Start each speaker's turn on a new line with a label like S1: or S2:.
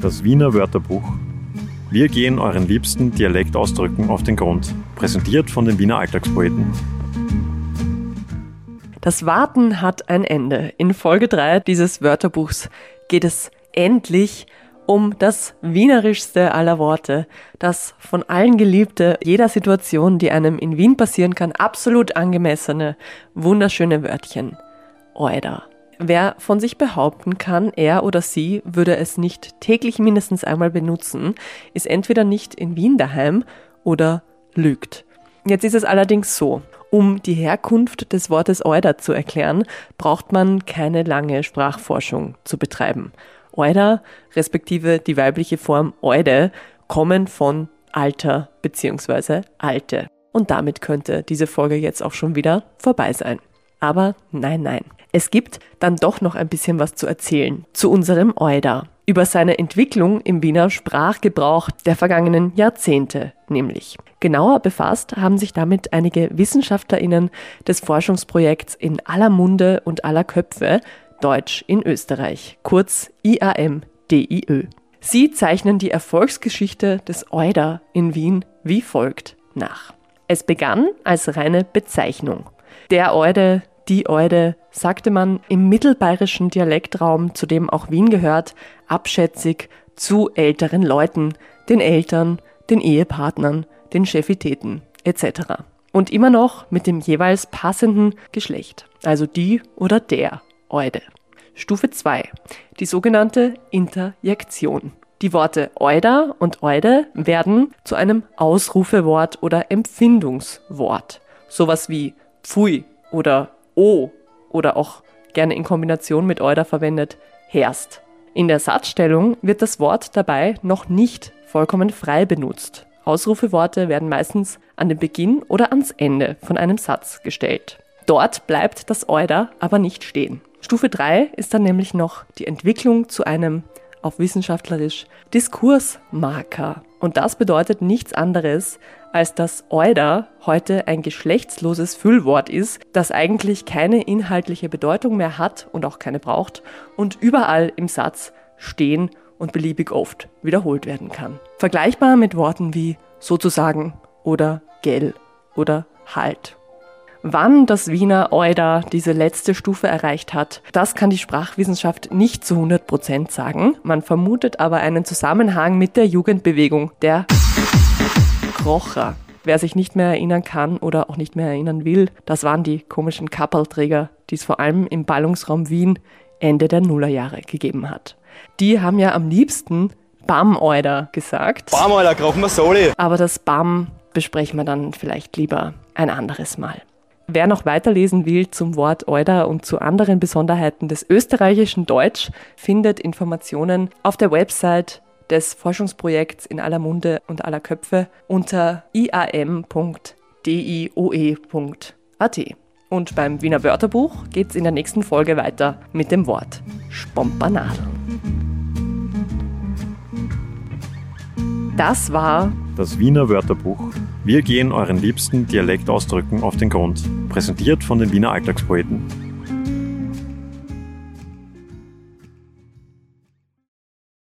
S1: Das Wiener Wörterbuch. Wir gehen euren liebsten Dialektausdrücken auf den Grund. Präsentiert von den Wiener Alltagspoeten.
S2: Das Warten hat ein Ende. In Folge 3 dieses Wörterbuchs geht es endlich um das wienerischste aller Worte, das von allen geliebte, jeder Situation, die einem in Wien passieren kann, absolut angemessene, wunderschöne Wörtchen. Oida. Wer von sich behaupten kann, er oder sie würde es nicht täglich mindestens einmal benutzen, ist entweder nicht in Wien daheim oder lügt. Jetzt ist es allerdings so, um die Herkunft des Wortes Euder zu erklären, braucht man keine lange Sprachforschung zu betreiben. Euder, respektive die weibliche Form Eude, kommen von Alter bzw. Alte. Und damit könnte diese Folge jetzt auch schon wieder vorbei sein. Aber nein, nein. Es gibt dann doch noch ein bisschen was zu erzählen zu unserem Euder. Über seine Entwicklung im Wiener Sprachgebrauch der vergangenen Jahrzehnte nämlich. Genauer befasst haben sich damit einige WissenschaftlerInnen des Forschungsprojekts in aller Munde und aller Köpfe, Deutsch in Österreich, kurz IAM-DIÖ. Sie zeichnen die Erfolgsgeschichte des Euder in Wien wie folgt nach. Es begann als reine Bezeichnung. Der Eude, die Eude, sagte man im mittelbayerischen Dialektraum, zu dem auch Wien gehört, abschätzig zu älteren Leuten, den Eltern, den Ehepartnern, den Chefitäten etc. Und immer noch mit dem jeweils passenden Geschlecht, also die oder der Eude. Stufe 2. Die sogenannte Interjektion. Die Worte Euda und Eude werden zu einem Ausrufewort oder Empfindungswort. Sowas wie Pfui oder O oder auch gerne in Kombination mit Euda verwendet, herst. In der Satzstellung wird das Wort dabei noch nicht vollkommen frei benutzt. Ausrufeworte werden meistens an den Beginn oder ans Ende von einem Satz gestellt. Dort bleibt das Euda aber nicht stehen. Stufe 3 ist dann nämlich noch die Entwicklung zu einem auf wissenschaftlerisch Diskursmarker. Und das bedeutet nichts anderes, als dass Euda heute ein geschlechtsloses Füllwort ist, das eigentlich keine inhaltliche Bedeutung mehr hat und auch keine braucht und überall im Satz stehen und beliebig oft wiederholt werden kann. Vergleichbar mit Worten wie sozusagen oder gell oder halt. Wann das Wiener Euda diese letzte Stufe erreicht hat, das kann die Sprachwissenschaft nicht zu 100 Prozent sagen. Man vermutet aber einen Zusammenhang mit der Jugendbewegung der Krocher. Wer sich nicht mehr erinnern kann oder auch nicht mehr erinnern will, das waren die komischen Kappelträger, die es vor allem im Ballungsraum Wien Ende der Nullerjahre gegeben hat. Die haben ja am liebsten Bam-Euder gesagt.
S3: Bam-Euder, krochen wir Soli.
S2: Aber das Bam besprechen wir dann vielleicht lieber ein anderes Mal. Wer noch weiterlesen will zum Wort Euda und zu anderen Besonderheiten des österreichischen Deutsch, findet Informationen auf der Website des Forschungsprojekts in aller Munde und aller Köpfe unter iam.dioe.at. Und beim Wiener Wörterbuch geht es in der nächsten Folge weiter mit dem Wort Spompanadel. Das war
S1: das Wiener Wörterbuch. Wir gehen euren liebsten Dialektausdrücken auf den Grund. Präsentiert von den Wiener Alltagspoeten.